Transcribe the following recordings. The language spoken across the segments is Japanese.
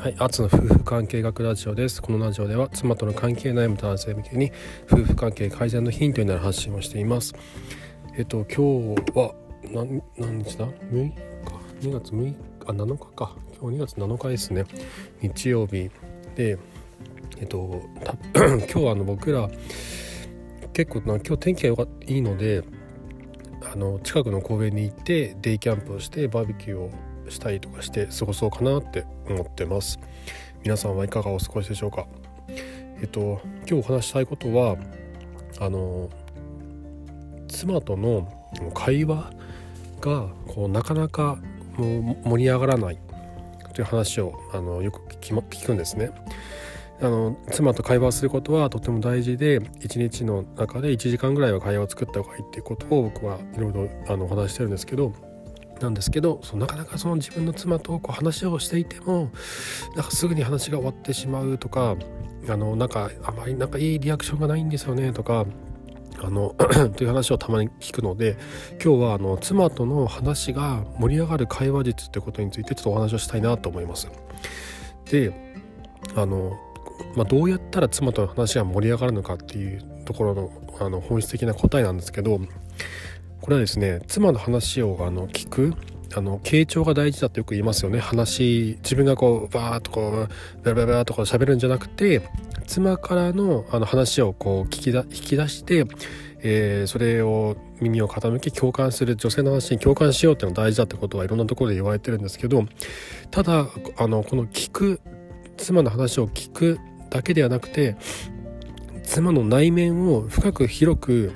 はい、アツの夫婦関係学ラジオです。このラジオでは妻との関係悩む男性向けに夫婦関係改善のヒントになる発信をしています。えっと今日は何日だ ?6 日 ?2 月6日？あ7日か。今日2月7日ですね。日曜日でえっと 今日はあの僕ら結構な今日天気がいいのであの近くの公園に行ってデイキャンプをしてバーベキューをしたりとかして過ごそうかなって思ってます皆さんはいかがお過ごしでしょうか？えっと今日お話したいことはあの妻との会話がこうなかなかもう盛り上がらないという話をあのよく聞くんですね。あの妻と会話することはとても大事で一日の中で1時間ぐらいは会話を作った方がいいっていうことを僕はいろいろお話してるんですけどなんですけどそのなかなかその自分の妻とこう話をしていてもなんかすぐに話が終わってしまうとかあのなんかあまりなんかいいリアクションがないんですよねとかあの という話をたまに聞くので今日はあの妻との話が盛り上がる会話術ってことについてちょっとお話をしたいなと思います。であの、まあ、どうやったら妻との話が盛り上がるのかっていうところのあの本質的な答えなんですけどこれはですね妻の話をあの聞くあの傾聴が大事だってよく言いますよね。話自分がこうバーッとこうベラベラベラとか喋るんじゃなくて妻からのあの話をこう聞きだ引き出して、えー、それを耳を傾け共感する女性の話に共感しようっていうのが大事だってことはいろんなところで言われてるんですけどただあのこの聞く妻の話を聞くだけではなくて妻の内面を深く広く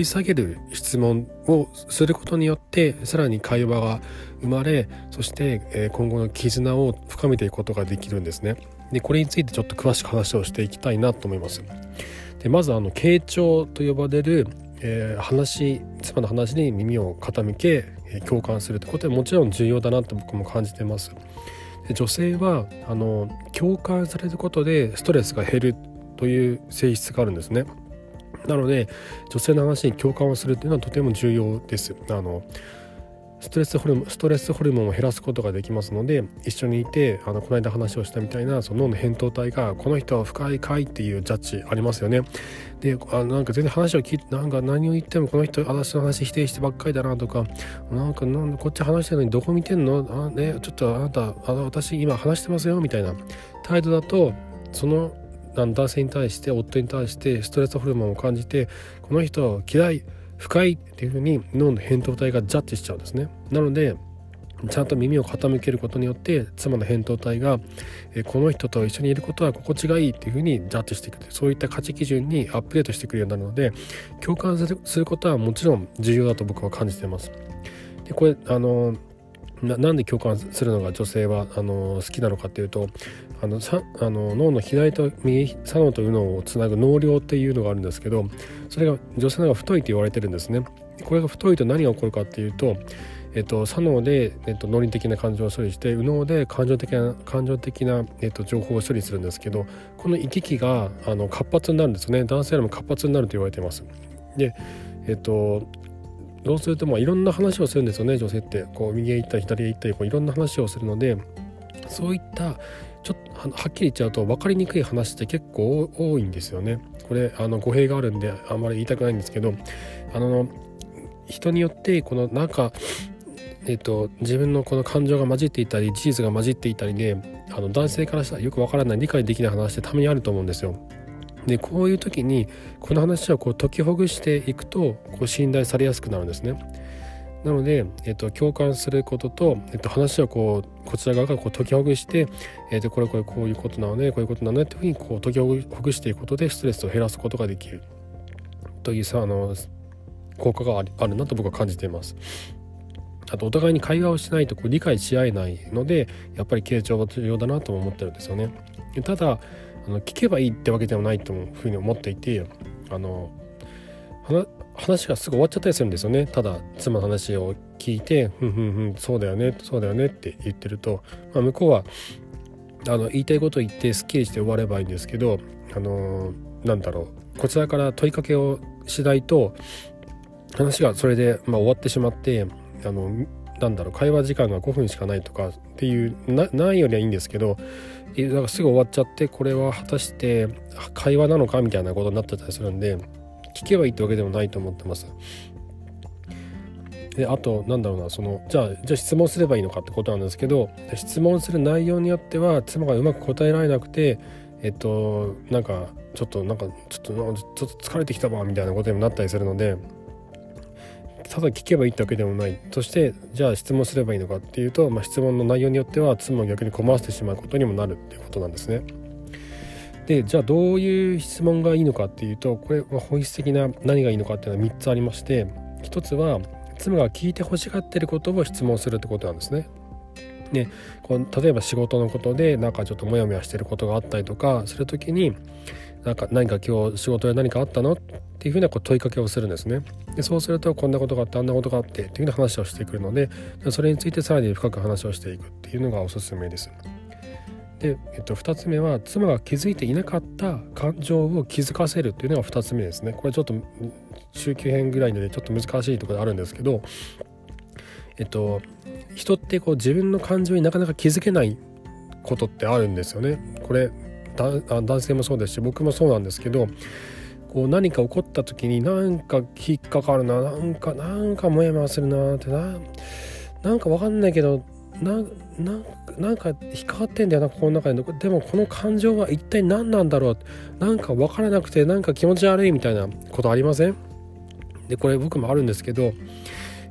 り下げる質問をすることによってさらに会話が生まれそして今後の絆を深めていくことができるんですね。でこれについてちょっと詳しく話をしていきたいなと思います。でまずあの傾聴と呼ばれる、えー、話妻の話に耳を傾け共感するってことはもちろん重要だなと僕も感じてます。で女性はあの共感されることでストレスが減るという性質があるんですね。なので女性の話に共感をするっていうのはとても重要です。あのストレスホルモンストレスホルモンを減らすことができますので一緒にいてあのこの間話をしたみたいなその脳の扁桃体がこの人は深いかいっていうジャッジありますよね。であなんか全然話を聞いてなんか何を言ってもこの人私の話否定してばっかりだなとかなんかなんこっち話してるのにどこ見てんの？あ、ね、ちょっとあなたあの私今話してますよみたいな態度だとその男性に対して夫に対してストレスホルモンを感じてこの人嫌い不快っていうふうに脳の扁桃体がジャッジしちゃうんですねなのでちゃんと耳を傾けることによって妻の扁桃体がこの人と一緒にいることは心地がいいっていうふうにジャッジしていくそういった価値基準にアップデートしてくるようになるので共感することはもちろん重要だと僕は感じています。でこれあのなんで共感するのが女性はあの好きなのかっていうとあのさあの脳の左と右左脳と右脳をつなぐ脳梁っていうのがあるんですけどそれが女性の方が太いと言われてるんですね。これが太いと何が起こるかっていうとえっと、左脳で、えっと、脳理的な感情を処理して右脳で感情的な感情的な、えっと、情報を処理するんですけどこの行き来があの活発になるんですね男性よりも活発になると言われています。でえっとそうするとまあいろんな話をするんですよね女性ってこう右へ行ったり左へ行ったりこういろんな話をするのでそういったちょっとはっきり言っちゃうと分かりにくい話って結構多いんですよね。これあの語弊があるんであんまり言いたくないんですけどあの人によってこのなんかえーと、自分のこの感情が混じっていたり事実が混じっていたりであの男性からしたらよくわからない理解できない話ってたまにあると思うんですよ。でこういう時にこの話をこう解きほぐしていくとこう信頼されやすくなるんですね。なので、えっと、共感することと、えっと、話をこうこちら側がこう解きほぐして、えっと、これこれこういうことなのねこういうことなのねっていうふうにこう解きほぐしていくことでストレスを減らすことができるというさあの効果があるなと僕は感じています。あとお互いに会話をしないとこう理解し合えないのでやっぱり傾聴が重要だなとも思ってるんですよね。ただあの聞けばいいってわけではないというふうに思っていてあの話がすぐ終わっちゃったりするんですよね。ただ妻の話を聞いて「ふんふんふんそうだよねそうだよね」って言ってると、まあ、向こうはあの言いたいことを言ってすっきりして終わればいいんですけどあのなんだろうこちらから問いかけをしないと話がそれで、まあ、終わってしまってあのなんだろう会話時間が5分しかないとかっていうないよりはいいんですけどだかすぐ終わっちゃってこれは果たして会話なのかみたいなことになってたりするんで聞けばいいってわけでもないと思ってます。であとなんだろうなそのじゃあじゃあ質問すればいいのかってことなんですけど質問する内容によっては妻がうまく答えられなくてえっとなんかちょっとなんかちょっとちょっと疲れてきたわみたいなことにもなったりするのでただ聞けばいいってわけでもないそしてじゃあ質問すればいいのかっていうと、まあ、質問の内容によっては妻を逆に困らせてしまうことにもなるっていうことなんですね。でじゃあどういう質問がいいのかっていうとこれは本質的な何がいいのかっていうのは3つありまして1つは妻が聞いて欲しがってることを質問するってことなんですね。でこう例えば仕事のことでなんかちょっとモヤモヤしてることがあったりとかする時になんか何か今日仕事で何かあったのっていうふうなこう問いかけをするんですね。でそうするとこんなことがあってあんなことがあってっていうふうな話をしてくるのでそれについてさらに深く話をしていくっていうのがおすすめです。で、えっと、2つ目は妻が気づいていなかった感情を気づかせるっていうのが2つ目ですね。これちょっと中級編ぐらいでちょっと難しいところであるんですけどえっと人ってこう自分の感情になかなか気づけないことってあるんですよね。これ男性もそうですし僕もそうなんですけどこう何か起こった時になんか引っかかるななんかなんかモヤモヤするなってななんか分かんないけどななんか引っかかってんだよなこの中で。でもこの感情は一体何なんだろう？なんか分からなくてなんか気持ち悪いみたいなことありません？でこれ僕もあるんですけど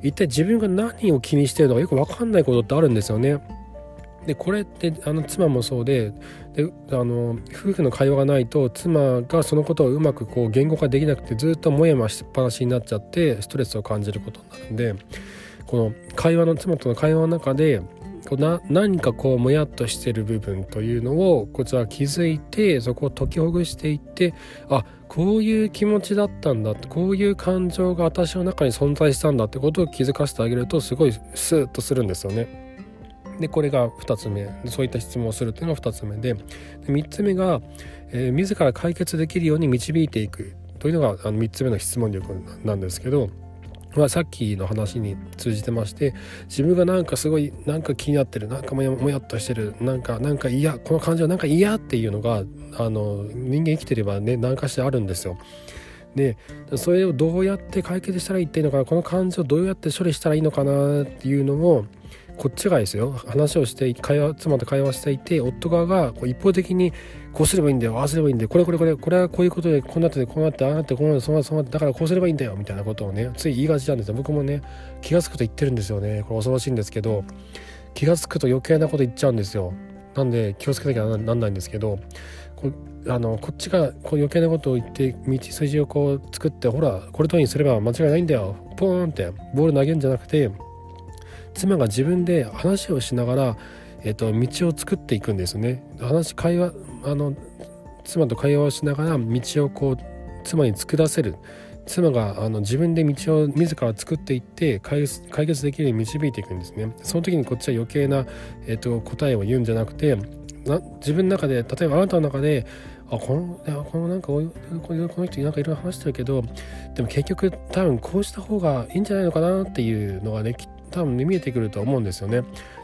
一体自分が何を気にしてるのかよく分かんないことってあるんですよね。でこれってあの妻もそうでであの夫婦の会話がないと妻がそのことをうまくこう言語化できなくてずっともやもやしっぱなしになっちゃってストレスを感じることになるんでこの会話の妻との会話の中でこうな何かこうもやっとしてる部分というのをこちら気づいてそこを解きほぐしていってあこういう気持ちだったんだこういう感情が私の中に存在したんだってことを気づかせてあげるとすごいスーッとするんですよね。でこれが2つ目。そういった質問をするというのが2つ目で。で3つ目が、えー、自ら解決できるように導いていく。というのがあの3つ目の質問力なんですけど。まあ、さっきの話に通じてまして自分がなんかすごいなんか気になってるなんかもやもやっとしてるなんかなんか嫌この感情なんか嫌っていうのがあの人間生きてればね何かしらあるんですよ。でそれをどうやって解決したらいいっていうのかこの感情をどうやって処理したらいいのかなっていうのをこっちがですよ話をして会話妻と会話していて夫側がこう一方的にこうすればいいんだよああすればいいんだよこれこれこれこれはこういうことでこうなってこうなってああなってこうなってそうなってそうなってだからこうすればいいんだよみたいなことをねつい言いがちなんですよ。僕もね気が付くと言ってるんですよね。これ恐ろしいんですけど気が付くと余計なこと言っちゃうんですよ。なんで気をつけなきゃなんないんですけどこあのこっちがこう余計なことを言って道筋をこう作ってほらこれ通りにすれば間違いないんだよポーンってボール投げるんじゃなくて妻が自分で話をしながら、えーと、道を作っていくんですね。話会話あの妻と会話をしながら道をこう妻に作らせる。妻があの自分で道を自ら作っていって解決できるように導いていくんですね。その時にこっちは余計な、えーと、答えを言うんじゃなくてな自分の中で例えばあなたの中であこのいやこのなんかこの人なんかいろいろ話してるけどでも結局多分こうした方がいいんじゃないのかなっていうのがねきっ多分、見えてくると思うんですよね。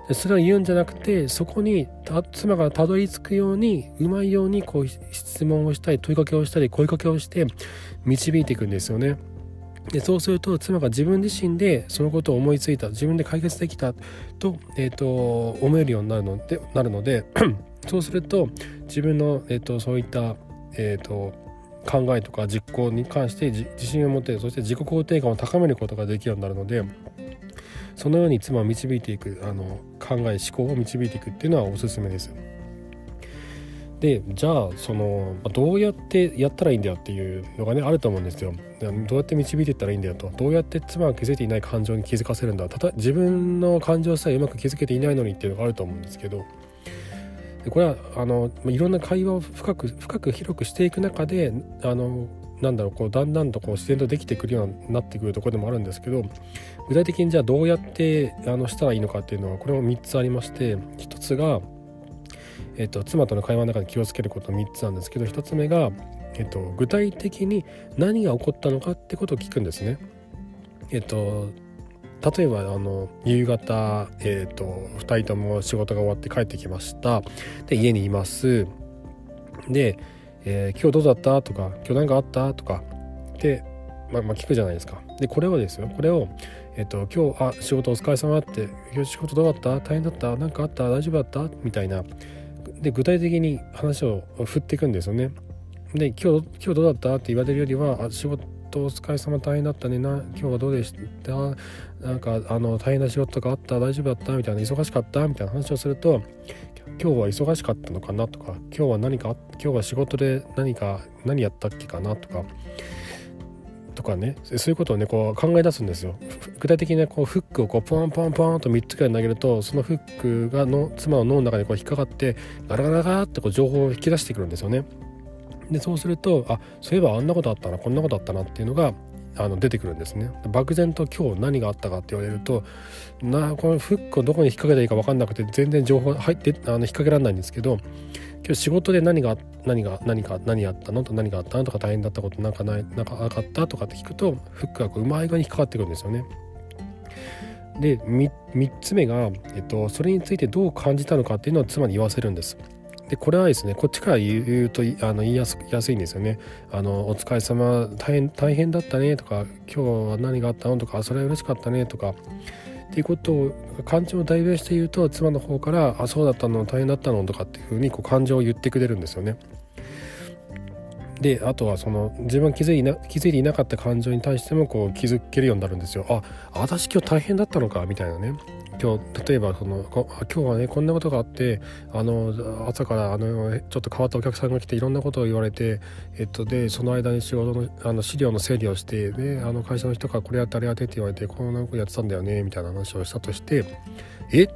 でそれを言うんじゃなくてそこに妻がたどり着くようにうまいようにこう質問をしたり問いかけをしたり声かけをして導いていくんですよね。でそうすると妻が自分自身でそのことを思いついた自分で解決できたと,、えーと、思えるようになるのでなるので そうすると自分の、えーと、そういった、えーと考えとか実行に関して自信を持ってそして自己肯定感を高めることができるようになるのでそのように妻を導いていくあの考え思考を導いていくっていうのはおすすめです。でじゃあそのどうやってやったらいいんだよっていうのがねあると思うんですよ。どうやって導いていったらいいんだよとどうやって妻が気づいていない感情に気づかせるんだたと自分の感情さえうまく気づけていないのにっていうのがあると思うんですけどでこれはあのいろんな会話を深く深く広くしていく中であのなんだろうこうだんだんとこう自然とできてくるようになってくるところでもあるんですけど具体的にじゃあどうやってあのしたらいいのかっていうのはこれも3つありまして1つが、えっと、妻との会話の中で気をつけること3つなんですけど1つ目が、えっと、具体的に何が起こったのかってことを聞くんですね。えっと例えばあの夕方、えーと、2人とも仕事が終わって帰ってきましたで家にいますで、えー、今日どうだった？とか今日何かあった？とか。で、まあ、まあ、聞くじゃないですか。でこれをですよ。これを、えっ、と今日あ仕事お疲れ様って今日仕事どうだった？大変だった？何かあった？大丈夫だった？みたいな。で具体的に話を振っていくんですよね。で今日今日どうだった？って言われるよりはあ仕事お疲れ様大変だったね。な今日はどうでした？なんかあの大変な仕事とかあった？大丈夫だった？みたいな。忙しかった？みたいな話をすると今日は忙しかったのかなとか今日は何か今日は仕事で何か何やったっけかなとかとかね。そういうことをねこう考え出すんですよ。具体的にねこうフックをこうポンポンポンと3つくらい投げるとそのフックがの妻の脳の中にこう引っかかってガラガラガラってこう情報を引き出してくるんですよね。でそうするとあそういえばあんなことあったなこんなことあったなっていうのがあの出てくるんですね。漠然と今日何があったかって言われるとなこのフックをどこに引っ掛けたらいいか分かんなくて全然情報入ってあの引っ掛けられないんですけど今日仕事で何が何が何か何やったの？と何があったの？とか大変だったこと？なんかないなんかなかった？とかって聞くとフックがこううまい具合に引っかかってくるんですよね。で 3, 3つ目が、えっと、それについてどう感じたのかっていうのを妻に言わせるんです。でこれはですねこっちから言うとあの言いやすいんですよね。あのお疲れ様大変大変だったねとか今日は何があったの？とかそれは嬉しかったねとかっていうことを感情を代弁して言うと妻の方から「あそうだったの大変だったの」とかっていうふうにこう感情を言ってくれるんですよね。であとはその自分が気づいな気づいていなかった感情に対してもこう気づけるようになるんですよ。あ私今日大変だったのか？みたいなね。今日例えばその今日はねこんなことがあってあの朝からあのちょっと変わったお客さんが来ていろんなことを言われて、えっと、でその間に仕事のあの資料の整理をしてであの会社の人からこれやってあれやってって言われてこんなことやってたんだよねみたいな話をしたとしてえ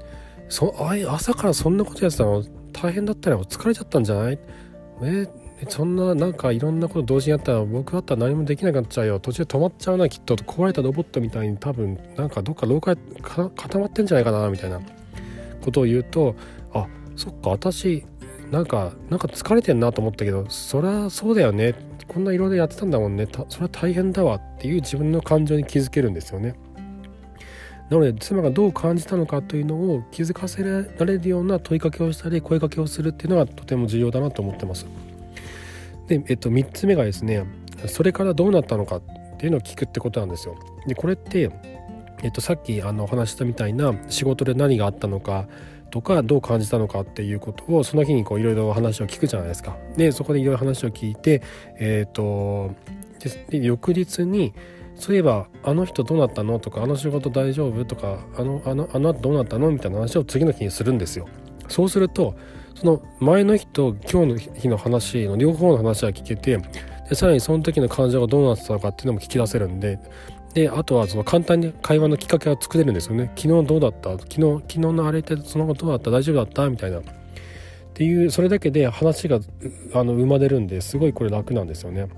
そあ朝からそんなことやってたの？大変だったよ疲れちゃったんじゃない？えそんななんかいろんなこと同時にやったら僕だったら何もできなくなっちゃうよ途中で止まっちゃうなきっと壊れたロボットみたいに多分なんかどっか廊下固まってんじゃないかなみたいなことを言うとあそっか私なんかなんか疲れてんなと思ったけどそりゃそうだよねこんな色でやってたんだもんねそれは大変だわっていう自分の感情に気づけるんですよね。なので妻がどう感じたのかというのを気づかせられるような問いかけをしたり声かけをするっていうのがとても重要だなと思ってます。で、えっと、3つ目がですねそれからどうなったのかっていうのを聞くってことなんですよ。でこれって、えっと、さっきあの話したみたいな仕事で何があったのかとかどう感じたのかっていうことをその日にいろいろ話を聞くじゃないですか。でそこでいろいろ話を聞いてえっ、とで翌日にそういえばあの人どうなったのとかあの仕事大丈夫とかあのあのあの後どうなったのみたいな話を次の日にするんですよ。そうするとその前の日と今日の日の話の両方の話は聞けてでさらにその時の感情がどうなってたのかっていうのも聞き出せるんでであとはその簡単に会話のきっかけが作れるんですよね。昨日どうだった？昨日昨日のあれってその後どうだった？大丈夫だった？みたいな。っていうそれだけで話があの生まれるんですごいこれ楽なんですよね。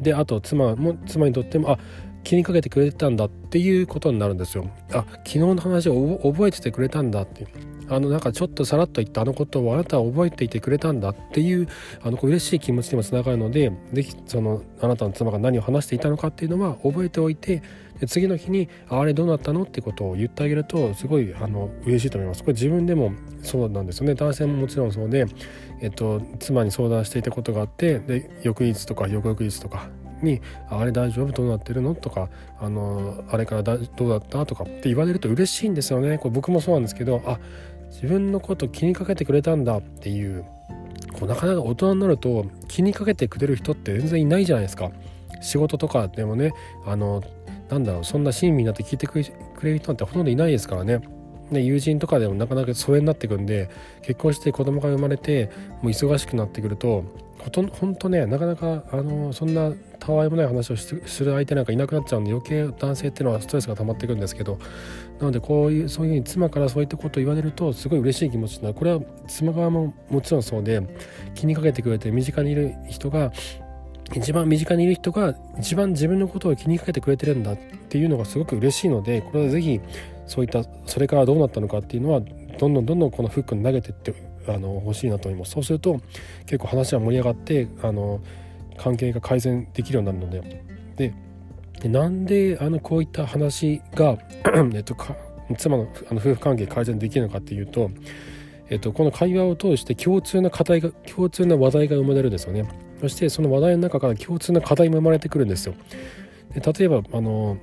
であと妻も妻にとってもあ気にかけてくれてたんだっていうことになるんですよ。あ昨日の話を覚えててくれたんだってあのなんかちょっとさらっと言ったあのことをあなたは覚えていてくれたんだっていうあの嬉しい気持ちにもつながるので是非そのあなたの妻が何を話していたのかっていうのは覚えておいてで次の日に「あれどうなったの?」ってことを言ってあげるとすごいあの嬉しいと思います。これ自分でもそうなんですよね男性ももちろんそうで、えっと、妻に相談していたことがあってで翌日とか翌々日とかに「あれ大丈夫？どうなってるの?」とか「あのあれからどうだった?」とかって言われると嬉しいんですよねこれ僕もそうなんですけどあ自分のこと気にかけてくれたんだっていうこうなかなか大人になると気にかけてくれる人って全然いないじゃないですか仕事とかでもねあのなんだろうそんな親身になって聞いてくれる人なんてほとんどいないですからねね、友人とかでもなかなか疎遠になってくんで結婚して子供が生まれてもう忙しくなってくるとほとんほんとねなかなかあのそんなたわいもない話をする相手なんかいなくなっちゃうんで余計男性っていうのはストレスが溜まってくるんですけどなのでこういうそういうふうに妻からそういったことを言われるとすごい嬉しい気持ちになる。これは妻側ももちろんそうで気にかけてくれて身近にいる人が一番身近にいる人が一番自分のことを気にかけてくれてるんだっていうのがすごく嬉しいのでこれは是非そういったそれからどうなったのかっていうのはどんどんどんどんこのフックに投げてってあの欲しいなと思います。そうすると結構話が盛り上がってあの関係が改善できるようになるので。ででなんであのこういった話が えっと、妻のあの夫婦関係改善できるのかっていうと、えっと、この会話を通して共通な課題が共通な話題が生まれるんですよね。そしてその話題の中から共通な課題も生まれてくるんですよ。で例えばあの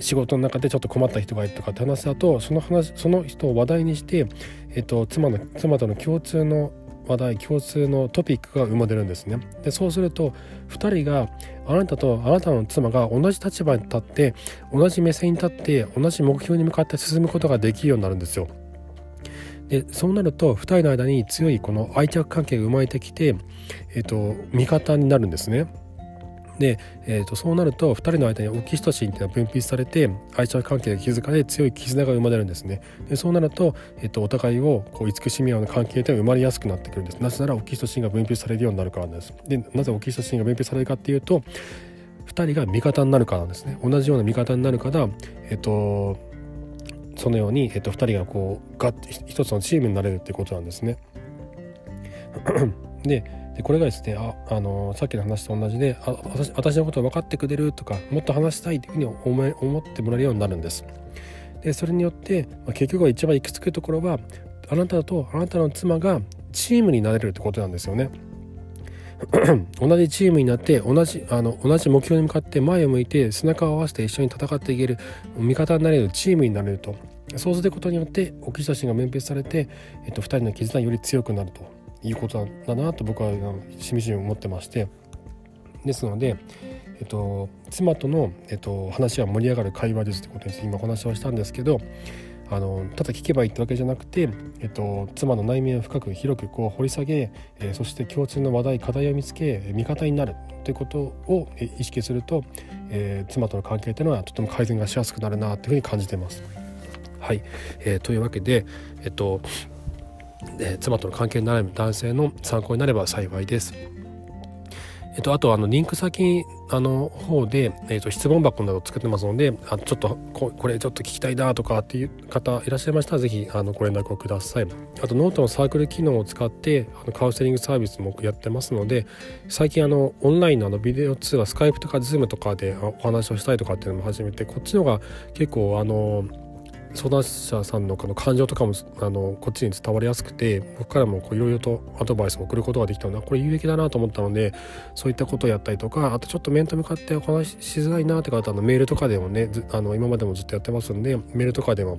仕事の中でちょっと困った人がいるとかって話だとその話その人を話題にして、えっと、妻の妻との共通の話題共通のトピックが生まれるんですねでそうすると2人があなたとあなたの妻が同じ立場に立って同じ目線に立って同じ目標に向かって進むことができるようになるんですよでそうなると2人の間に強いこの愛着関係が生まれてきて、えーと、味方になるんですね。で、えーと、そうなると2人の間にオキシトシンっていうのが分泌されて愛着関係が築かれ強い絆が生まれるんですね。でそうなると,、えーと、お互いをこう慈しみ合う関係というのが生まれやすくなってくるんです。なぜならオキシトシンが分泌されるようになるからです。でなぜオキシトシンが分泌されるかっていうと2人が味方になるからですね。同じような味方になるからえっ、ー、とそのように、えっと、2人がこうが一つのチームになれるっていうことなんですね。ででこれがですねああのさっきの話と同じであ私私のことを分かってくれるとかもっと話したいというふうに思思ってもらえるようになるんです。でそれによって、まあ、結局は一番行き着くところはあなたとあなたの妻がチームになれるってことなんですよね。同じチームになって同じあの同じ目標に向かって前を向いて背中を合わせて一緒に戦っていける味方になれるチームになれるとそうすることによってオキシトシンが面別されて、えっと、2人の絆より強くなるということだなと僕はしみじみ思ってましてですので、えっと、妻との、えっと、話が盛り上がる会話ですということについて今お話をしたんですけどあのただ聞けばいいってわけじゃなくて、えっと、妻の内面を深く広くこう掘り下げ、えー、そして共通の話題課題を見つけ味方になるということを意識すると、えー、妻との関係というのはとても改善がしやすくなるなというふうに感じています。はい、えー、というわけで、えっとえ、妻との関係になる男性の参考になれば幸いです。えっと、あとあのリンク先あの方で、えっと、質問箱などを作ってますのであちょっとここれちょっと聞きたいなとかっていう方いらっしゃいましたら是非あのご連絡をくださいあとノートのサークル機能を使ってあのカウンセリングサービスもやってますので最近あのオンラインのあのビデオ通話 Skype とか Zoom とかでお話をしたいとかっていうのも始めてこっちの方が結構あの相談者さんのこの感情とかもあのこっちに伝わりやすくて僕からもいろいろとアドバイスを送ることができたのでこれ有益だなと思ったのでそういったことをやったりとかあとちょっと面と向かってお話ししづらいなって方のメールとかでもねあの今までもずっとやってますんでメールとかでも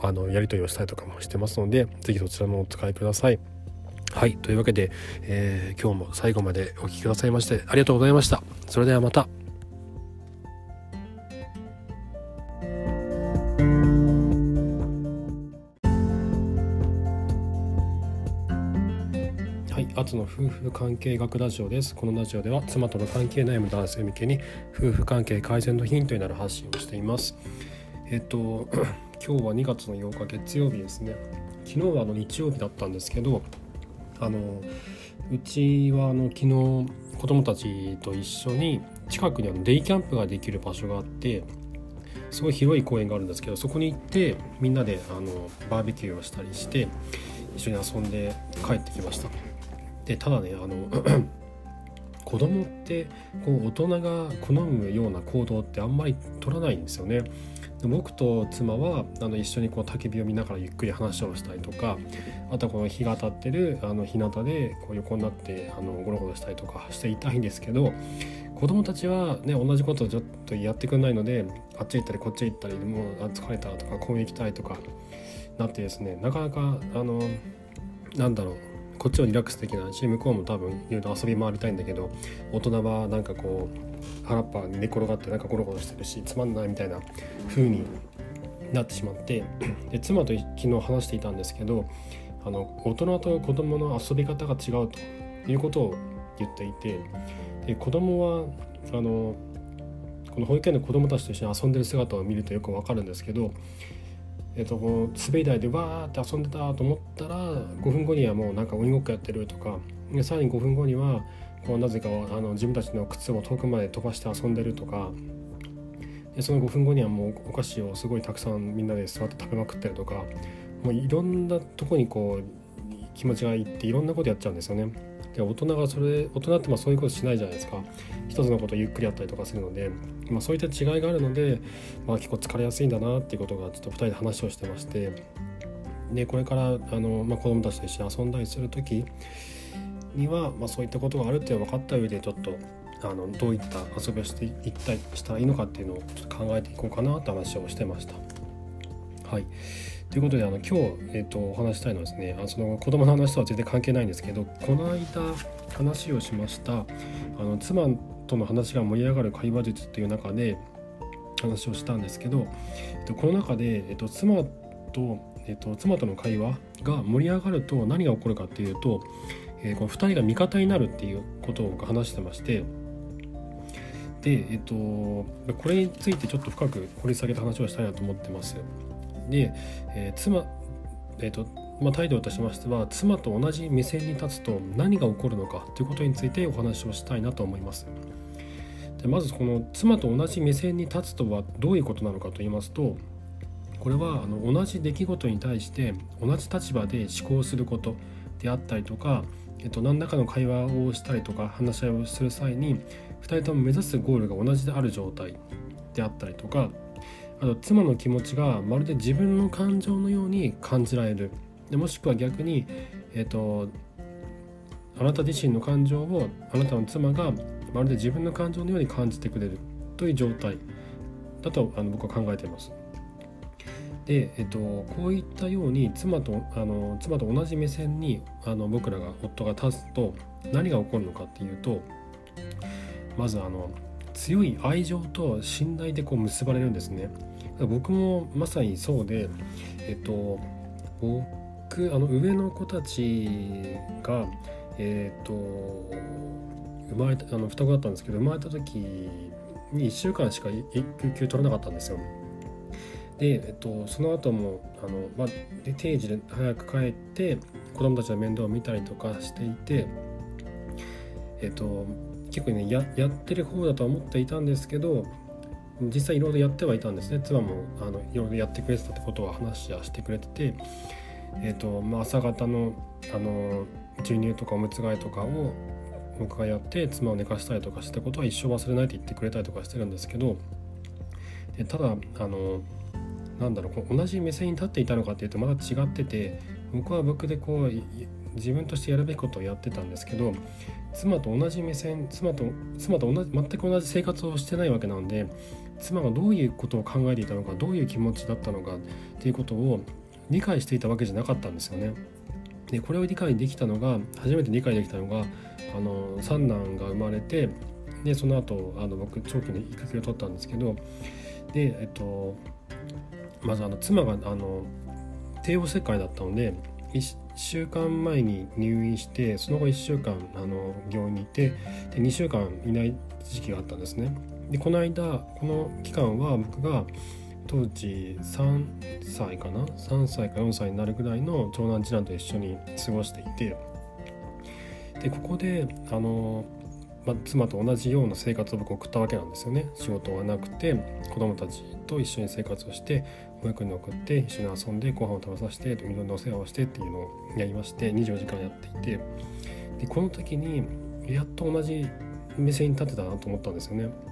あのやり取りをしたりとかもしてますので是非そちらもお使いください。はいというわけで、えー、今日も最後までお聴きくださいましてありがとうございました。それではまた。アツの夫婦関係学ラジオです。このラジオでは妻との関係悩む男性向けに夫婦関係改善のヒントになる発信をしています。えっと 今日は2月の8日月曜日ですね。昨日はあの日曜日だったんですけどあのうちはあの昨日子供たちと一緒に近くにあのデイキャンプができる場所があってすごい広い公園があるんですけどそこに行ってみんなであのバーベキューをしたりして一緒に遊んで帰ってきました。でただねあの 子供ってこう大人が好むような行動ってあんまり取らないんですよね。で僕と妻はあの一緒にこう焚き火を見ながらゆっくり話をしたりとかあとはこの日が当たってるあの日向でこう横になってあのゴロゴロしたりとかしていたいんですけど子供たちはね同じことをちょっとやってくれないのであっち行ったりこっち行ったりもう疲れたとか公園行きたいとかなってですねなかなかあのなんだろうこっちはリラックスできないし向こうも多分いろいろ遊び回りたいんだけど大人はなんかこう腹っぱ寝転がってなんかゴロゴロしてるしつまんないみたいな風になってしまってで妻と昨日話していたんですけどあの大人と子供の遊び方が違うということを言っていてで子供はあのこの保育園の子供たちと一緒に遊んでる姿を見るとよくわかるんですけどえーと、こう滑り台でわーって遊んでたと思ったら5分後にはもうなんか鬼ごっこやってるとかでさらに5分後にはこうなぜかあの自分たちの靴を遠くまで飛ばして遊んでるとかでその5分後にはもうお菓子をすごいたくさんみんなで座って食べまくってるとかもういろんなとこにこう気持ちがいっていろんなことやっちゃうんですよね。で大人がそれ大人ってまあそういうことしないじゃないですか一つのことゆっくりやったりとかするので、まあ、そういった違いがあるので、まあ、結構疲れやすいんだなっていうことがちょっと2人で話をしてましてでこれからあの、まあ、子供たちと一緒に遊んだりする時には、まあ、そういったことがあるって分かった上でちょっとあのどういった遊びをしていったりしたらいいのかっていうのをちょっと考えていこうかなって話をしてました。はいということであの今日、えーと、お話したいのはですねあその子供の話とは全然関係ないんですけどこの間話をしましたあの妻との話が盛り上がる会話術っていう中で話をしたんですけど、えっと、この中で、えっと、妻と、えっと、妻との会話が盛り上がると何が起こるかっていうと、えー、この2人が味方になるっていうことを話してましてで、えっと、これについてちょっと深く掘り下げた話をしたいなと思ってます。で、えー、妻、えーとまあ、態度としましては妻と同じ目線に立つと何が起こるのかということについてお話をしたいなと思います。でまずこの妻と同じ目線に立つとはどういうことなのかと言いますとこれはあの同じ出来事に対して同じ立場で思考することであったりとか、えっと、何らかの会話をしたりとか話し合いをする際に2人とも目指すゴールが同じである状態であったりとかあと妻の気持ちがまるで自分の感情のように感じられるでもしくは逆に、えーと、あなた自身の感情をあなたの妻がまるで自分の感情のように感じてくれるという状態だとあの僕は考えています。で、えっと、こういったように妻とあの妻と同じ目線にあの僕らが夫が立つと何が起こるのかっていうとまずあの強い愛情と信頼でこう結ばれるんですね。僕もまさにそうでえっと僕あの上の子たちがえっと生まれたあの双子だったんですけど生まれた時に1週間しか育休取れなかったんですよ。で、えっと、その後もあの、まあ、定時で早く帰って子供たちの面倒を見たりとかしていて、えっと、結構ねややってる方だとは思っていたんですけど実際いろいろやってはいたんですね。妻もあのいろいろやってくれてたってことは話はしてくれてて、えーとまあ、朝方のあの授乳とかおむつ替えとかを僕がやって妻を寝かしたりとかしたことは一生忘れないって言ってくれたりとかしてるんですけど。でただあのなんだろう同じ目線に立っていたのかっていうとまた違ってて僕は僕でこう自分としてやるべきことをやってたんですけど妻と同じ目線妻と妻と同じ全く同じ生活をしてないわけなんで妻がどういうことを考えていたのかどういう気持ちだったのかっていうことを理解していたわけじゃなかったんですよね。でこれを理解できたのが初めて理解できたのがあの三男が生まれてでその後あの僕長期の育休を取ったんですけどでえっとまずあの妻があの帝王切開だったので1週間前に入院してその後1週間あの病院にいてで2週間いない時期があったんですね。でこの間この期間は僕が当時3歳かな？3歳か4歳になるぐらいの長男次男と一緒に過ごしていてでここであの、ま、妻と同じような生活を僕送ったわけなんですよね仕事はなくて子供たちと一緒に生活をして保育園に送って一緒に遊んでご飯を食べさせていろんなお世話をしてっていうのをやりまして24時間やっていてでこの時にやっと同じ目線に立てたなと思ったんですよね。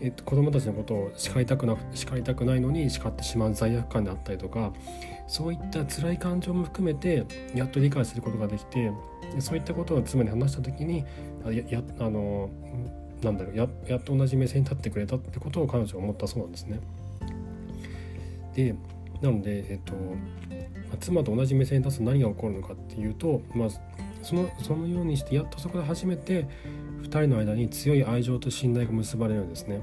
えっと、子供たちのことを叱りたくな叱りたくないのに叱ってしまう罪悪感であったりとかそういった辛い感情も含めてやっと理解することができてそういったことを妻に話した時にあややあのなんだろうややっと同じ目線に立ってくれたってことを彼女は思ったそうなんですね。でなので、えっと妻と同じ目線に立つと何が起こるのかっていうと、まあ、そのそのようにしてやっとそこで初めて2人の間に強い愛情と信頼が結ばれるんですね。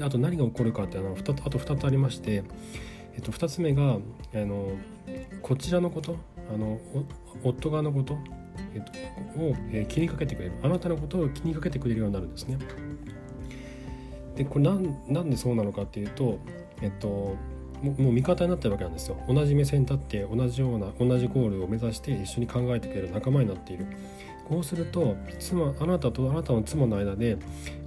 あと何が起こるかっていうのはあと2つありまして、えっと、2つ目があのこちらのことあの夫側のこと、えっと、を、え、気にかけてくれるあなたのことを気にかけてくれるようになるんですね。でこれなんなんでそうなのかっていうと、えっと、もう味方になってるわけなんですよ同じ目線に立って同じような同じゴールを目指して一緒に考えてくれる仲間になっているこうすると妻あなたとあなたの妻の間で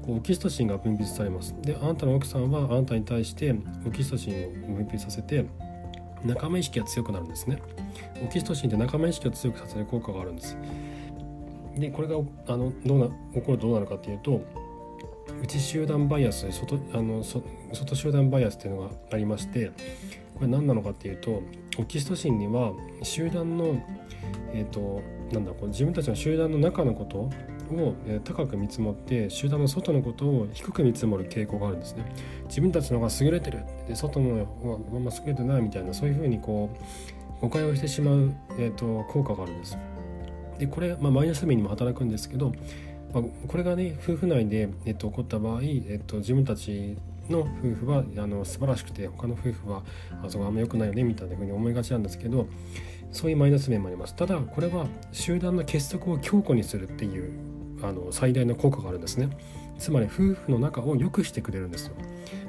こうオキシトシンが分泌されます。であなたの奥さんはあなたに対してオキシトシンを分泌させて仲間意識が強くなるんですね。オキシトシンって仲間意識を強くさせる効果があるんです。でこれがあのどうな起こるとどうなるかっていうと内集団バイアス外あの外集団バイアスっていうのがありましてこれ何なのかっていうとオキシトシンには集団のえっ、ー、となんだこう自分たちの集団の中のことを、高く見積もって集団の外のことを低く見積もる傾向があるんですね。自分たちの方が優れてるで外の方があんま優れてないみたいなそういうふうにこう誤解をしてしまう、えーと、効果があるんです。でこれ、まあ、マイナス面にも働くんですけど、まあ、これがね夫婦内で、えーと、起こった場合、えーと、自分たちの夫婦はあの素晴らしくて他の夫婦はあそこあんま良くないよねみたいなふうに思いがちなんですけどそういうマイナス面もあります。ただこれは集団の結束を強固にするっていうあの最大の効果があるんですね。つまり夫婦の仲を良くしてくれるんですよ。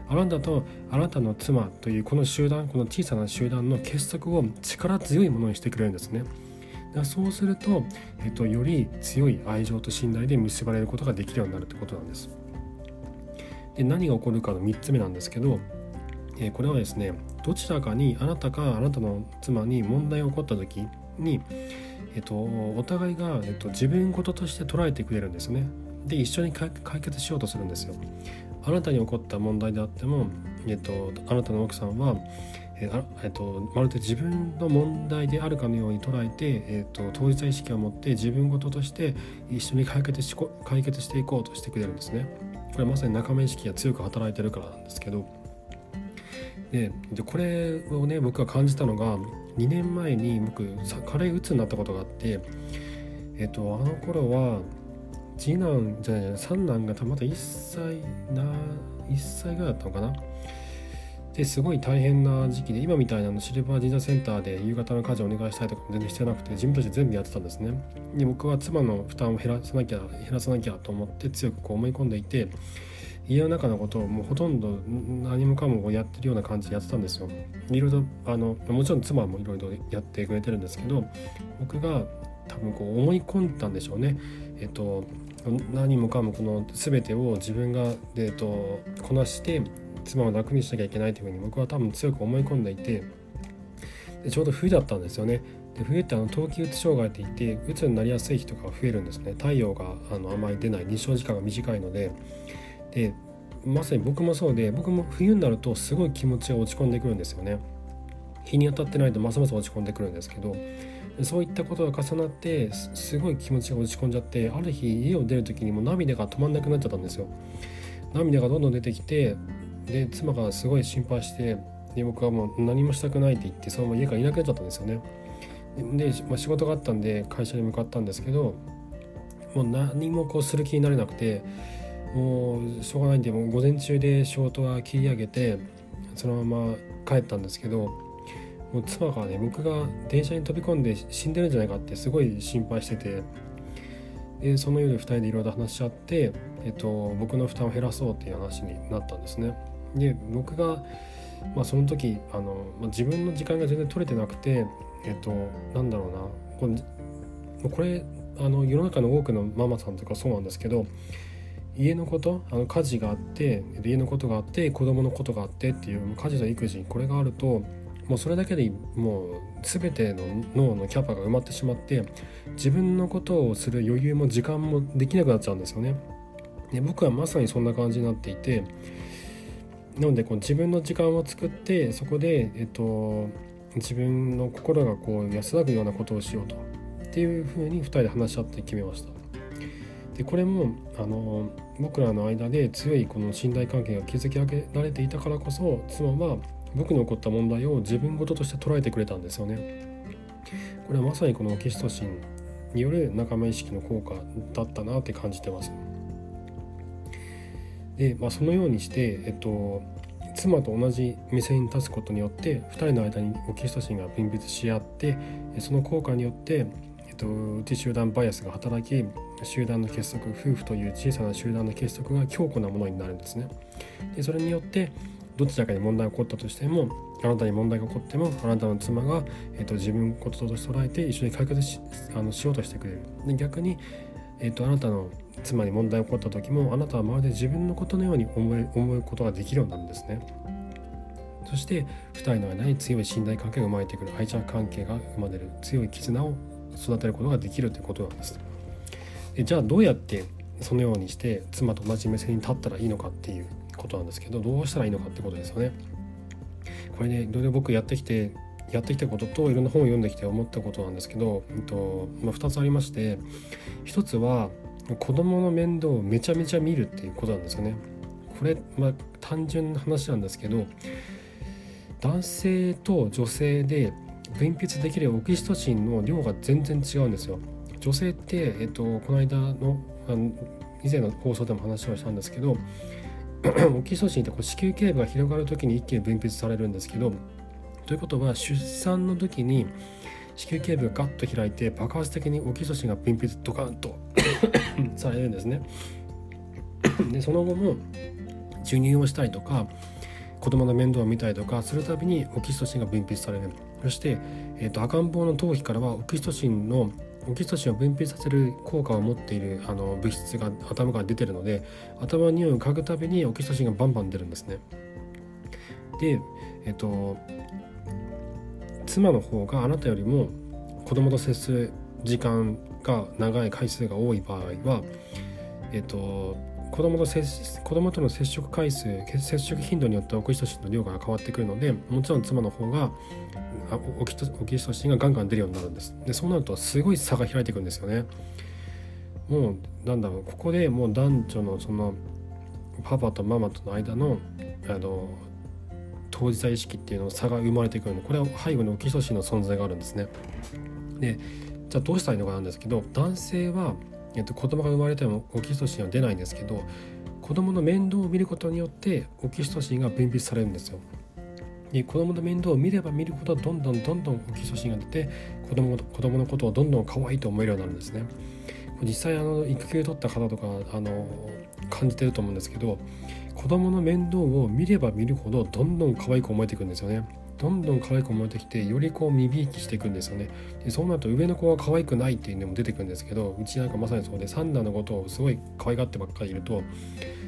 あなたとあなたの妻というこの集団この小さな集団の結束を力強いものにしてくれるんですね。だそうすると、えっと、より強い愛情と信頼で結ばれることができるようになるということなんです。で何が起こるかの3つ目なんですけどえこれはですねどちらかにあなたかあなたの妻に問題が起こった時に、えっと、お互いが、えっと、自分事として捉えてくれるんですねで一緒に解決しようとするんですよあなたに起こった問題であっても、えっと、あなたの奥さんはええっと、まるで自分の問題であるかのように捉えて、えっと、当事者意識を持って自分事として一緒に解決し解決していこうとしてくれるんですね。これはまさに仲間意識が強く働いてるからなんですけどででこれをね僕が感じたのが2年前に僕軽いうつになったことがあってえっとあの頃は次男じゃない三男がたまだ1歳な1歳ぐらいだったのかな？ですごい大変な時期で今みたいなのシルバー神社センターで夕方の家事をお願いしたいとかも全然してなくて自分たち全部やってたんですね。で僕は妻の負担を減らさなきゃ減らさなきゃと思って強くこう思い込んでいて家の中のことをもうほとんど何もかもやってるような感じでやってたんですよ。いろいろあのもちろん妻もいろいろやってくれてるんですけど僕が多分こう思い込んだんでしょうね。えっと何もかもこの全てを自分が、えっと、こなして妻を楽にしなきゃいけないというふうに僕は多分強く思い込んでいてでちょうど冬だったんですよね。で冬ってあの冬季うつ障害って言ってうつになりやすい人が増えるんですね太陽があのあまり出ない日照時間が短いのででまさに僕もそうで僕も冬になるとすごい気持ちが落ち込んでくるんですよね。日に当たってないとますます落ち込んでくるんですけどそういったことが重なってすごい気持ちが落ち込んじゃってある日家を出る時にも涙が止まんなくなっちゃったんですよ。涙がどんどん出てきてで妻がすごい心配してで僕はもう何もしたくないって言ってそのまま家からいなくなっちゃったんですよね。で、まあ、仕事があったんで会社に向かったんですけどもう何もこうする気になれなくてもうしょうがないんでもう午前中で仕事は切り上げてそのまま帰ったんですけどもう妻がね僕が電車に飛び込んで死んでるんじゃないかってすごい心配しててでその夜2人でいろいろ話し合って、えっと、僕の負担を減らそうっていう話になったんですね。で僕が、まあ、その時あの、まあ、自分の時間が全然取れてなくてえっとなんだろうなこれこれあの世の中の多くのママさんとかそうなんですけど家のことあの家事があって家のことがあって子供のことがあってっていう家事と育児これがあるともうそれだけでもう全ての脳のキャパが埋まってしまって自分のことをする余裕も時間もできなくなっちゃうんですよね。で僕はまさにそんな感じになっていてなのでこう自分の時間を作ってそこで、えっと、自分の心がこう安らぐようなことをしようとっていうふうに2人で話し合って決めました。でこれもあの僕らの間で強いこの信頼関係が築き上げられていたからこそ妻は僕に起こった問題を自分事として捉えてくれたんですよね。これはまさにこのオキシトシンによる仲間意識の効果だったなって感じてます。で、まあ、そのようにして、えっと、妻と同じ目線に立つことによって2人の間にオキシトシンが分泌し合ってその効果によって、えっと、内集団バイアスが働き集団の結束夫婦という小さな集団の結束が強固なものになるんですね。でそれによってどちらかに問題が起こったとしてもあなたに問題が起こってもあなたの妻が、えーと、自分事として捉えて一緒に解決しあのしようとしてくれる。で逆に、えーと、あなたの妻に問題が起こった時もあなたはまるで自分のことのように思え思うことができるようになるんですね。そして2人の間に強い信頼関係が生まれてくる。愛着関係が生まれる。強い絆を育てることができるということなんです。でじゃあどうやってそのようにして妻と同じ目線に立ったらいいのかっていうことなんですけどどうしたらいいのかってことですよねこれねいろいろ僕やってきてやってきたことといろんな本を読んできて思ったことなんですけど、えっとまあ、2つありまして1つは子供の面倒をめちゃめちゃ見るっていうことなんですよね。これ、まあ、単純な話なんですけど男性と女性で分泌できるオキシトシンの量が全然違うんですよ。女性って、えっと、この間のあの以前の放送でも話をしたんですけどオキシトシンってこう子宮頸部が広がる時に一気に分泌されるんですけどということは出産の時に子宮頸部がガッと開いて爆発的にオキシトシンが分泌ドカンと されるんですね。でその後も授乳をしたりとか子供の面倒を見たりとかするたびにオキシトシンが分泌されるそして、えーと、赤ん坊の頭皮からはオキシトシンのオキシトシンを分泌させる効果を持っているあの物質が頭から出てるので頭に匂いを嗅ぐたびにオキシトシンがバンバン出るんですね。で、えっ、と妻の方があなたよりも子供と接する時間が長い回数が多い場合は、えっと、子供と接子供との接触回数接触頻度によってオキシトシンの量が変わってくるのでもちろん妻の方がオキオキシトシンがガンガン出るようになるんですでそうなるとすごい差が開いていくんですよねもうなんだろうここでもう男女のそのパパとママとの間のあの当事者意識っていうの差が生まれてくるのこれは背後にオキシトシンの存在があるんですね。でじゃあどうしたらいいのかなんですけど男性は、えっと、子供が生まれてもオキシトシンは出ないんですけど子供の面倒を見ることによってオキシトシンが分泌されるんですよ。で子供の面倒を見れば見るほどどんどんどんどんオキシトシンが出て子供子供のことをどんどん可愛いと思えるようになるんですね。実際あの育休取った方とかあの感じてると思うんですけど子供の面倒を見れば見るほどどんどん可愛く思えていくんですよね。どんどん可愛く思えてきてよりこう身びいきしていくんですよね。でそうなると上の子は可愛くないっていうのも出てくるんですけどうちなんかまさにそうで三男のことをすごい可愛がってばっかりいると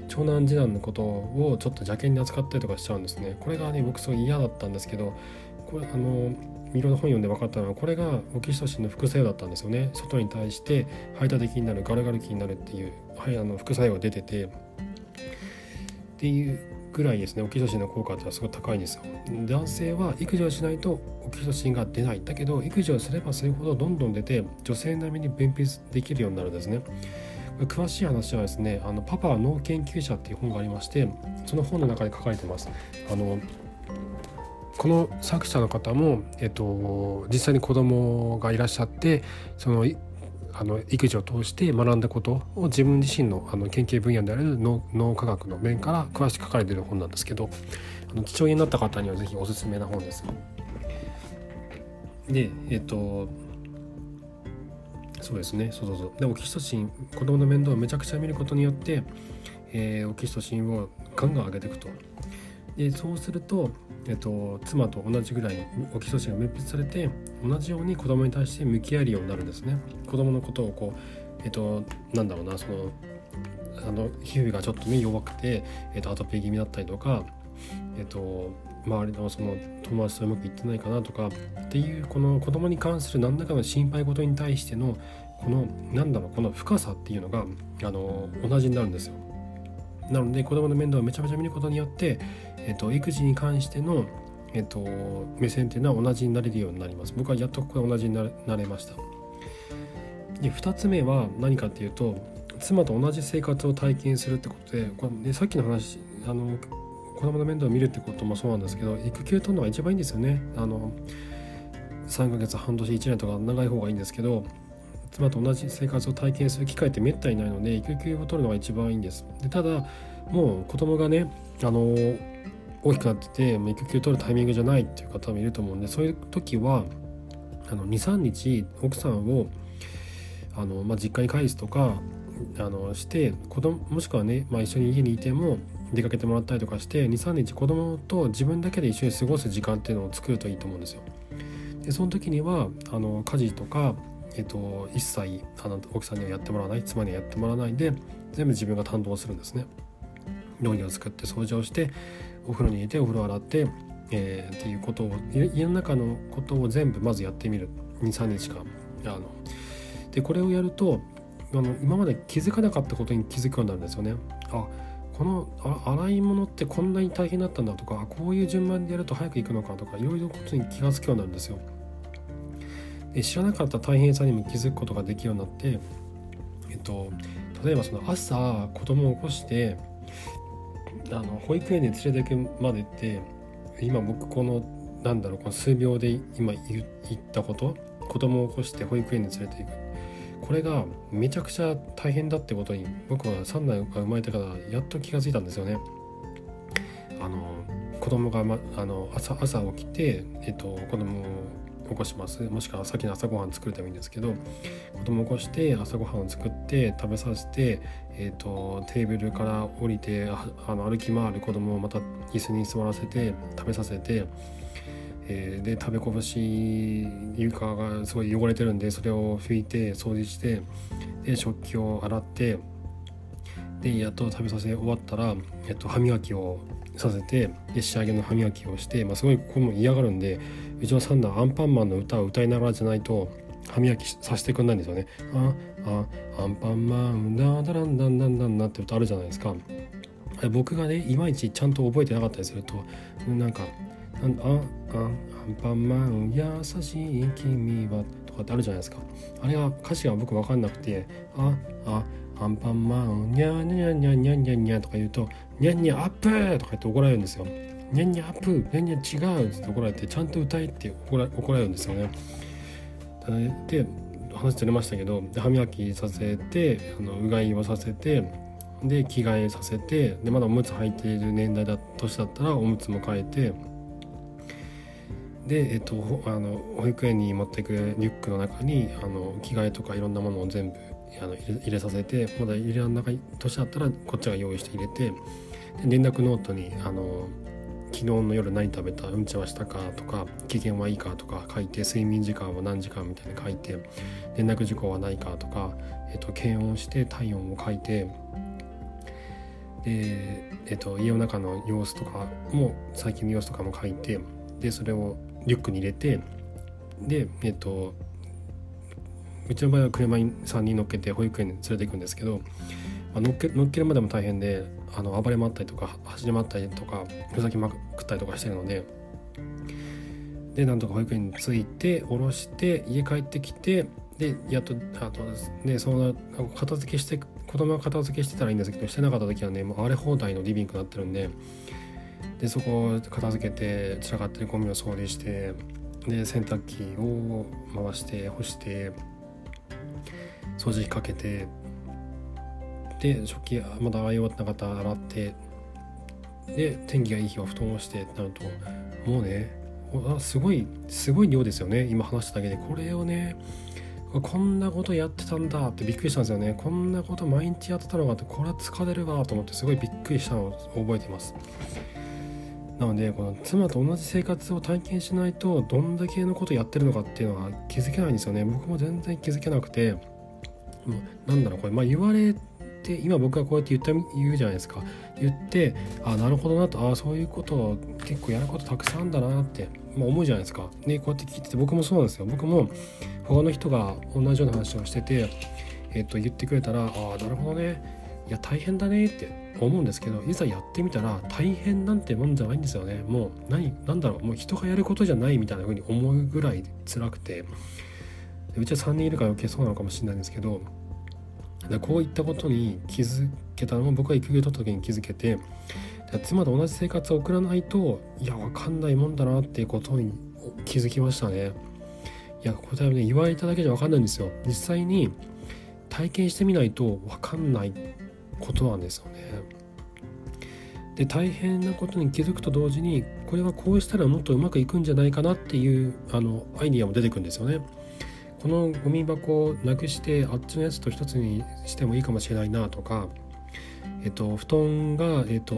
長男次男のことをちょっと邪険に扱ったりとかしちゃうんですね。これがね僕すごい嫌だったんですけどこれあのいろんな本読んで分かったのはこれがオキシトシンの副作用だったんですよね。外に対して排他的になるガルガル気になるっていう、はい、あの副作用が出てて。っていうぐらいですねオキシトシンの効果ってはすごい高いんですよ。男性は育児をしないとオキシトシンが出ない。だけど育児をすればするほどどんどん出て女性並みに分泌できるようになるんですね。詳しい話はですね「あのパパは脳研究者」っていう本がありましてその本の中で書かれてます。あのこの作者の方も、えっと、実際に子供がいらっしゃってそのあの育児を通して学んだことを自分自身のあの研究分野である脳科学の面から詳しく書かれている本なんですけどあの父親になった方には是非おすすめな本です。でえっとそうですね。そうそうそう。でオキシトシン子供の面倒をめちゃくちゃ見ることによって、えー、オキシトシンをガンガン上げていくと。でそうするとえっと、妻と同じぐらいオキシトシンが分泌されて同じように子供に対して向き合えるようになるんですね子供のことをこうえっとなんだろうなそのあの皮膚がちょっとね弱くて、えっと、アトピー気味だったりとかえっと周りのその友達とうまくいってないかなとかっていうこの子供に関する何らかの心配事に対してのこのなんだろうこの深さっていうのがあの同じになるんですよ。なので子供の面倒をめちゃめちゃ見ることによってえっと、育児に関しての、えっと、目線っていうのは同じになれるようになります。僕はやっとここで同じになれました。で2つ目は何かっていうと妻と同じ生活を体験するってことでこれ、ね、さっきの話あの子供の面倒を見るってこともそうなんですけど育休取るのが一番いいんですよね。あの3ヶ月半年1年とか長い方がいいんですけど妻と同じ生活を体験する機会ってめったにないので育休を取るのが一番いいんです。でただもう子供がねあの大きくなってて育休取るタイミングじゃないっていう方もいると思うんでそういう時は23日奥さんをあの、まあ、実家に返すとかあのして子供もしくはね、まあ、一緒に家にいても出かけてもらったりとかして23日子供と自分だけで一緒に過ごす時間っていうのを作るといいと思うんですよ。でその時にはあの家事とか、えっと、一切あの奥さんにはやってもらわない妻にはやってもらわないで全部自分が担当するんですね。料理を作って掃除をしてお風呂に入れてお風呂洗ってえー、っていうことを家の中のことを全部まずやってみる23日間あのでこれをやるとあの今まで気づかなかったことに気づくようになるんですよね。あこの洗い物ってこんなに大変だったんだとかこういう順番でやると早く行くのかとかいろいろことに気が付くようになるんですよ。で知らなかった大変さにも気づくことができるようになって、えっと、例えばその朝子供を起こしてあの保育園に連れて行くまでって今僕このなんだろうこの数秒で今言ったこと子供を起こして保育園に連れて行くこれがめちゃくちゃ大変だってことに僕は三男が生まれてからやっと気が付いたんですよね。あの子供が、ま、あの朝朝起きて、えっと、子供起こします。もしくは先に朝ごはん作るでもいいんですけど子供起こして朝ごはんを作って食べさせて、えーと、テーブルから降りてあの歩き回る子供をまた椅子に座らせて食べさせて、えー、で食べこぼし床がすごい汚れてるんでそれを拭いて掃除してで食器を洗ってでやっと食べさせ終わったら、えっと、歯磨きをさせてで仕上げの歯磨きをして、まあ、すごいここも嫌がるんでうちの三男アンパンマンの歌を歌いながらじゃないと歯磨きさせてくんないんですよね。ああアンパンマンダダランダンダンダンなって歌あるじゃないですか。僕がねいまいちちゃんと覚えてなかったりするとなんか「ああアンパンマン優しい君は」とかってあるじゃないですか。あれが歌詞が僕分かんなくて「ああアンパンマンニャニャニャニャニャニャ」とか言うと「ニャニャアップ!」とか言って怒られるんですよ。ニャンニャアップニャンニャ違うって怒られてちゃんと歌えって怒ら怒られるんですよね。で話してれましたけど歯磨きさせてあのうがいをさせてで着替えさせてでまだおむつ履いている年代だ年だったらおむつも変えてで、えっと、あの保育園に持っていくリュックの中にあの着替えとかいろんなものを全部あの入れさせてまだ入れられない年だったらこっちが用意して入れて連絡ノートにあの昨日の夜何食べたうんちはしたかとか機嫌はいいかとか書いて睡眠時間は何時間みたいな書いて連絡事項はないかとか、えっと、検温して体温を書いてで、えっと、家の中の様子とかも最近の様子とかも書いてでそれをリュックに入れてでえっとうちの場合は車に3人乗っけて保育園に連れて行くんですけど、まあ、乗っけ乗っけるまでも大変であの暴れ回ったりとか走り回ったりとかふざけまくったりとかしてるのででなんとか保育園に着いて降ろして家帰ってきてでやっとあとでその片付けして子供が片付けしてたらいいんですけどしてなかった時はねもう荒れ放題のリビングになってるんででそこを片付けて散らかってるゴミを掃除してで洗濯機を回して干して掃除機かけてで食器まだ洗い終わったら洗ってで天気がいい日は布団をしてってなるともうねすごいすごい量ですよね。今話しただけで。これをねこんなことやってたんだってびっくりしたんですよね。こんなこと毎日やってたのかってこれは疲れるわと思ってすごいびっくりしたのを覚えています。なのでこの妻と同じ生活を体験しないとどんだけのことやってるのかっていうのは気づけないんですよね。僕も全然気づけなくてなんだろうこれまあ言われて今僕がこうやって言った言うじゃないですか。言ってあなるほどなと。あそういうこと結構やることたくさんあるんだなって、まあ、思うじゃないですか。ねこうやって聞いてて僕もそうなんですよ。僕も他の人が同じような話をしてて、えっと、言ってくれたらああなるほどね。いや大変だねって思うんですけどいざやってみたら大変なんてもんじゃないんですよね。もう何なんだろう。もう人がやることじゃないみたいな風に思うぐらい辛くて。うちは3人いるから余計そうなのかもしれないんですけどこういったことに気づけたのも僕は育休取った時に気づけて妻と同じ生活を送らないといや分かんないもんだなっていうことに気づきましたね。いやこれはね言われただけじゃ分かんないんですよ。実際に体験してみないと分かんないことなんですよね。で大変なことに気づくと同時にこれはこうしたらもっとうまくいくんじゃないかなっていうあのアイディアも出てくるんですよね。このゴミ箱をなくしてあっちのやつと一つにしてもいいかもしれないなとか、えっと、布団が、えっと、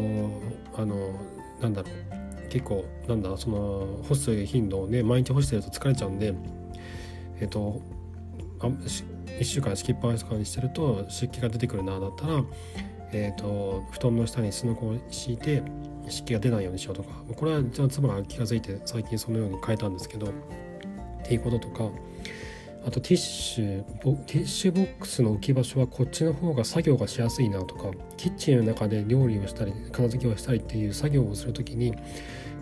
あのなんだろう。結構なんだその干す頻度をね毎日干してると疲れちゃうんでえっとあ1週間敷きっぱなしとかにしてると湿気が出てくるなだったら、えーと、布団の下にすのこを敷いて湿気が出ないようにしようとか。これはじゃあ妻が気が付いて最近そのように変えたんですけどっていうこととか。あとティッシュティッシュボックスの置き場所はこっちの方が作業がしやすいなとかキッチンの中で料理をしたり片付けをしたりっていう作業をする時に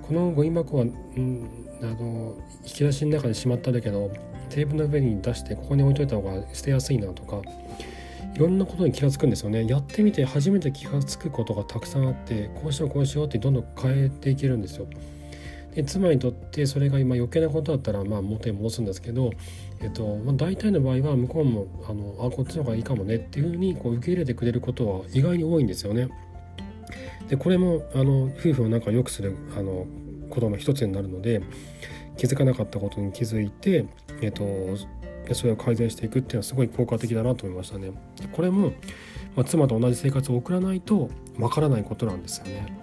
このゴミ箱は、うん、あの引き出しの中でしまったんだけどテーブルの上に出してここに置いといた方が捨てやすいなとかいろんなことに気が付くんですよねやってみて初めて気が付くことがたくさんあってこうしようこうしようってどんどん変えていけるんですよ。で妻にとってそれが今余計なことだったらまあ元に戻すんですけど、えっとまあ、大体の場合は向こうもあのあこっちの方がいいかもねっていうふうにこう受け入れてくれることは意外に多いんですよね。でこれもあの夫婦を仲良くするあのことの一つになるので気づかなかったことに気づいて、えっと、それを改善していくっていうのはすごい効果的だなと思いましたね。これも、まあ、妻と同じ生活を送らないとわからないことなんですよね。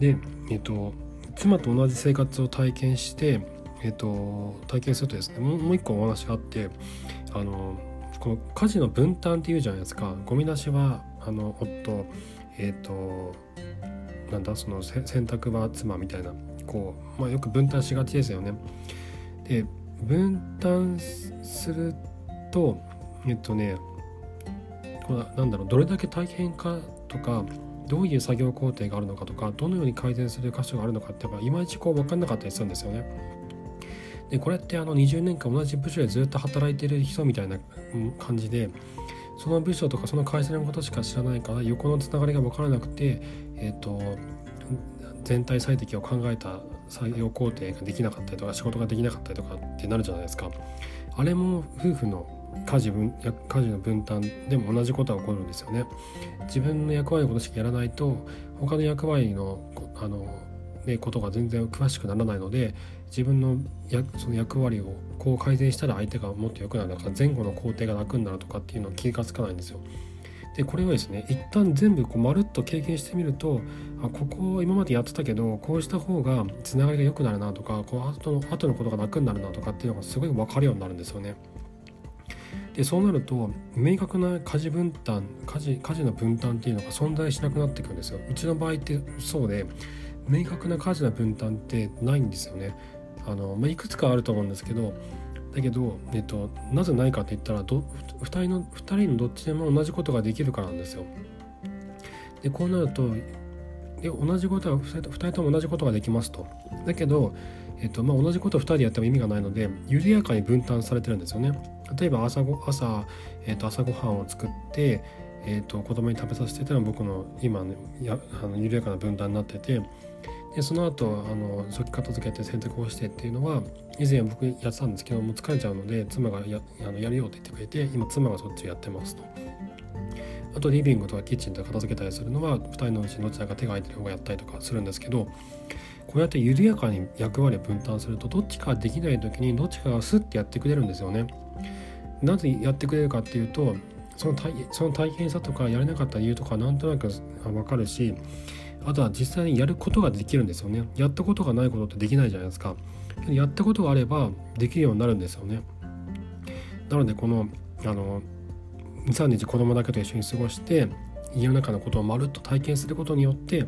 でえっと、妻と同じ生活を体験して、えっと、体験するとですねもうもう一個お話があってあのこの家事の分担っていうじゃないですかゴミ出しはあの夫えっとなんだその洗濯は妻みたいなこう、まあ、よく分担しがちですよね。で分担するとえっとねこれなんだろうどれだけ大変かとかどういう作業工程があるのかとかどのように改善する箇所があるのかってやっぱいまいちこう分かんなかったりするんですよね。でこれってあの20年間同じ部署でずっと働いてる人みたいな感じでその部署とかその会社のことしか知らないから横のつながりが分からなくて、えーと、全体最適を考えた作業工程ができなかったりとか仕事ができなかったりとかってなるじゃないですか。あれも夫婦の家事分家事の分担でも同じことが起こるんですよね。自分の役割のことしかやらないと他の役割のあの、ね、ことが全然詳しくならないので自分のやその役割をこう改善したら相手がもっと良くなるとか前後の工程が楽になるとかっていうのは気が付かないんですよ。でこれをですね一旦全部こうまるっと経験してみるとあここ今までやってたけどこうした方がつながりが良くなるなとかこう後の後のことが楽になるなとかっていうのがすごい分かるようになるんですよね。でそうなると明確な家事分担家事家事の分担っていうのが存在しなくなってくるんですよ。うちの場合ってそうで明確な家事の分担ってないんですよね。あの、まあ、いくつかあると思うんですけどだけど、えっと、なぜないかって言ったらど2人の2人のどっちでも同じことができるからなんですよ。でこうなるとで同じことは 2, 人とも同じことができますと。だけどえっとまあ、同じことを2人でやっても意味がないので緩やかに分担されてるんですよね。例えば朝ご朝、えっと、朝ごはんを作って、えっと、子供に食べさせてたら僕の今のやあの緩やかな分担になっててでその後あの食器片付けて洗濯をしてっていうのは以前僕やってたんですけどもう疲れちゃうので妻がやあのやるよって言ってくれて今妻がそっちをやってますと。あとリビングとかキッチンとか片付けたりするのは2人のうちどちらか手が空いてる方がやったりとかするんですけどこうやって緩やかに役割を分担するとどっちかできない時にどっちかがスッてやってくれるんですよね。なぜやってくれるかっていうとその大その大変さとかやれなかった理由とかなんとなく分かるしあとは実際にやることができるんですよね。やったことがないことってできないじゃないですか。やったことがあればできるようになるんですよね。なのでこのあの23日子供だけと一緒に過ごして家の中のことをまるっと体験することによって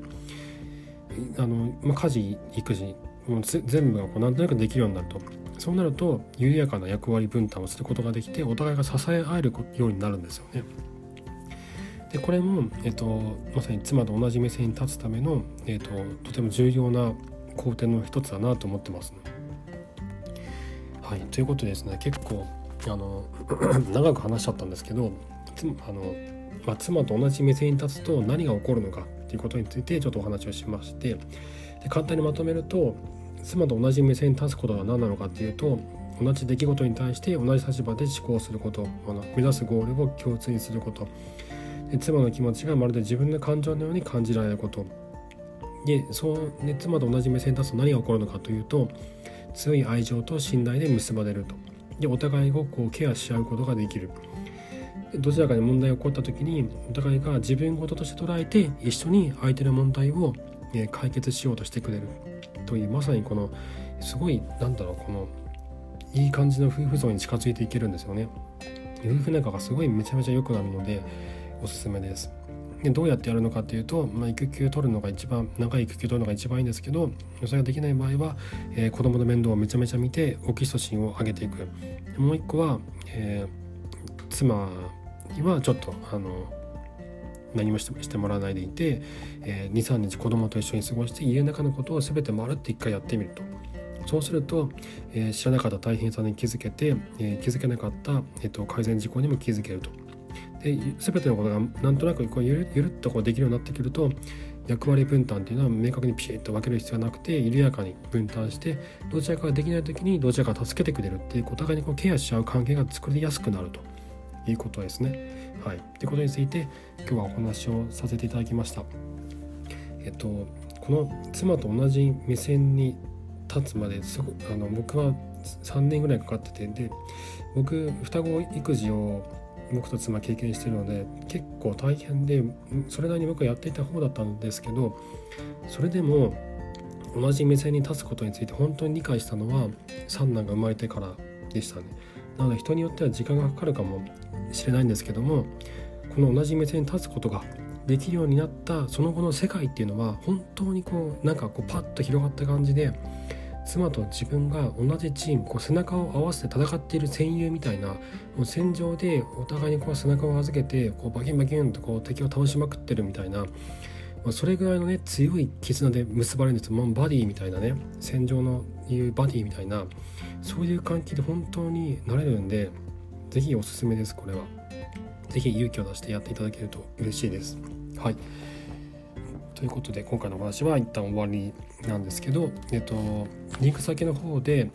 あの、まあ、家事育児もう全部がこうなんとなくできるようになるとそうなると緩やかな役割分担をすることができてお互いが支え合えるようになるんですよね。でこれも、えっと、まさに妻と同じ目線に立つための、えっと、とても重要な工程の一つだなと思ってます、ね。はいということでですね結構あの 長く話しちゃったんですけどあの、まあ、妻と同じ目線に立つと何が起こるのかていうことについてちょっとお話をしましてで簡単にまとめると妻と同じ目線に立つことは何なのかっていうと同じ出来事に対して同じ立場で思考することあの目指すゴールを共通にすること。で妻の気持ちがまるで自分の感情のように感じられること。でそう、ね、妻と同じ目線に立つと何が起こるのかというと強い愛情と信頼で結ばれると。でお互いをこうケアし合うことができる。どちらかに問題が起こった時にお互いが自分事として捉えて一緒に相手の問題を解決しようとしてくれるというまさにこのすごいなんだろうこのいい感じの夫婦像に近づいていけるんですよね。夫婦仲がすごいめちゃめちゃ良くなるのでおすすめです。でどうやってやるのかっていうと、まあ、育休取るのが一番長い育休取るのが一番いいんですけどそれができない場合は、えー、子供の面倒をめちゃめちゃ見てオキシトシンを上げていくもう一個は、えー、妻にはちょっとあの何もしてもらわないでいて、えー、23日子供と一緒に過ごして家の中のことを全てまるって一回やってみると。そうすると、えー、知らなかった大変さに気づけて、えー、気づけなかった、えーと、改善事項にも気づけると。で全てのことがなんとなくこうゆるゆるっとこうできるようになってくると役割分担っていうのは明確にピシッと分ける必要はなくて緩やかに分担してどちらかができない時にどちらかが助けてくれるっていうお互いにこうケアし合う関係が作りやすくなると。いうことですね。はい、ってことについて今日はお話をさせていただきました。えっとこの妻と同じ目線に立つまですごあの僕は3年ぐらいかかっててで僕双子育児を僕と妻経験してるので結構大変でそれなりに僕はやっていた方だったんですけどそれでも同じ目線に立つことについて本当に理解したのは三男が生まれてからでしたね。なので人によっては時間がかかるかもしれないんですけどもこの同じ目線に立つことができるようになったその後の世界っていうのは本当にこうなんかこうパッと広がった感じで妻と自分が同じチームこう背中を合わせて戦っている戦友みたいなもう戦場でお互いにこう背中を預けてこうバキンバキンとこう敵を倒しまくってるみたいな、まあ、それぐらいのね強い絆で結ばれるんですもうバディみたいなね戦場のいうバディみたいなそういう関係で本当になれるんで是非おすすめですこれは。是非勇気を出してやっていただけると嬉しいです。はいということで今回のお話は一旦終わりなんですけど、えっと、リンク先の方で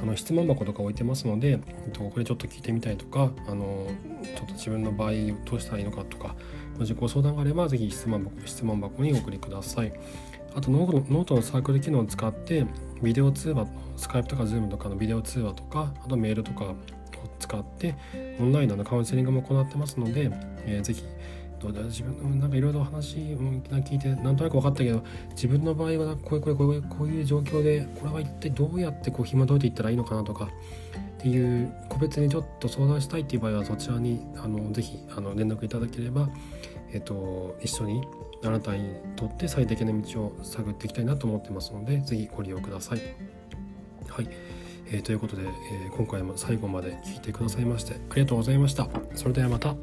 あの質問箱とか置いてますので、えっと、これちょっと聞いてみたいとかあのちょっと自分の場合どうしたらいいのかとかご相談があれば是非質問箱質問箱にお送りください。あとノートのサークル機能を使ってビデオ通話 Skype とか Zoom とかのビデオ通話とかあとメールとかを使ってオンラインのカウンセリングも行ってますので、えー、ぜひ自分のなんかいろいろ話聞いてなんとなく分かったけど自分の場合はこういうこういうこういうこういう状況でこれは一体どうやってこう紐解いていったらいいのかなとかっていう個別にちょっと相談したいっていう場合はそちらにあのぜひあの連絡いただければ、えっと、一緒にあなたにとって最適な道を探っていきたいなと思ってますのでぜひご利用ください。はい、えー、ということで、えー、今回も最後まで聞いてくださいましてありがとうございました。それではまた。